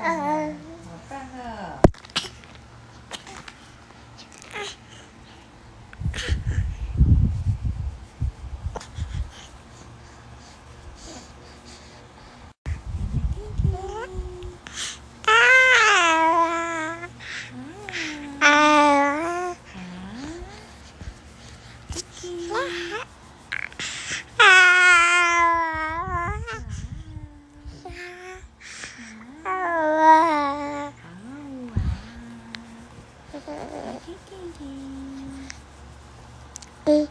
啊！好棒啊！What? Okay. ding.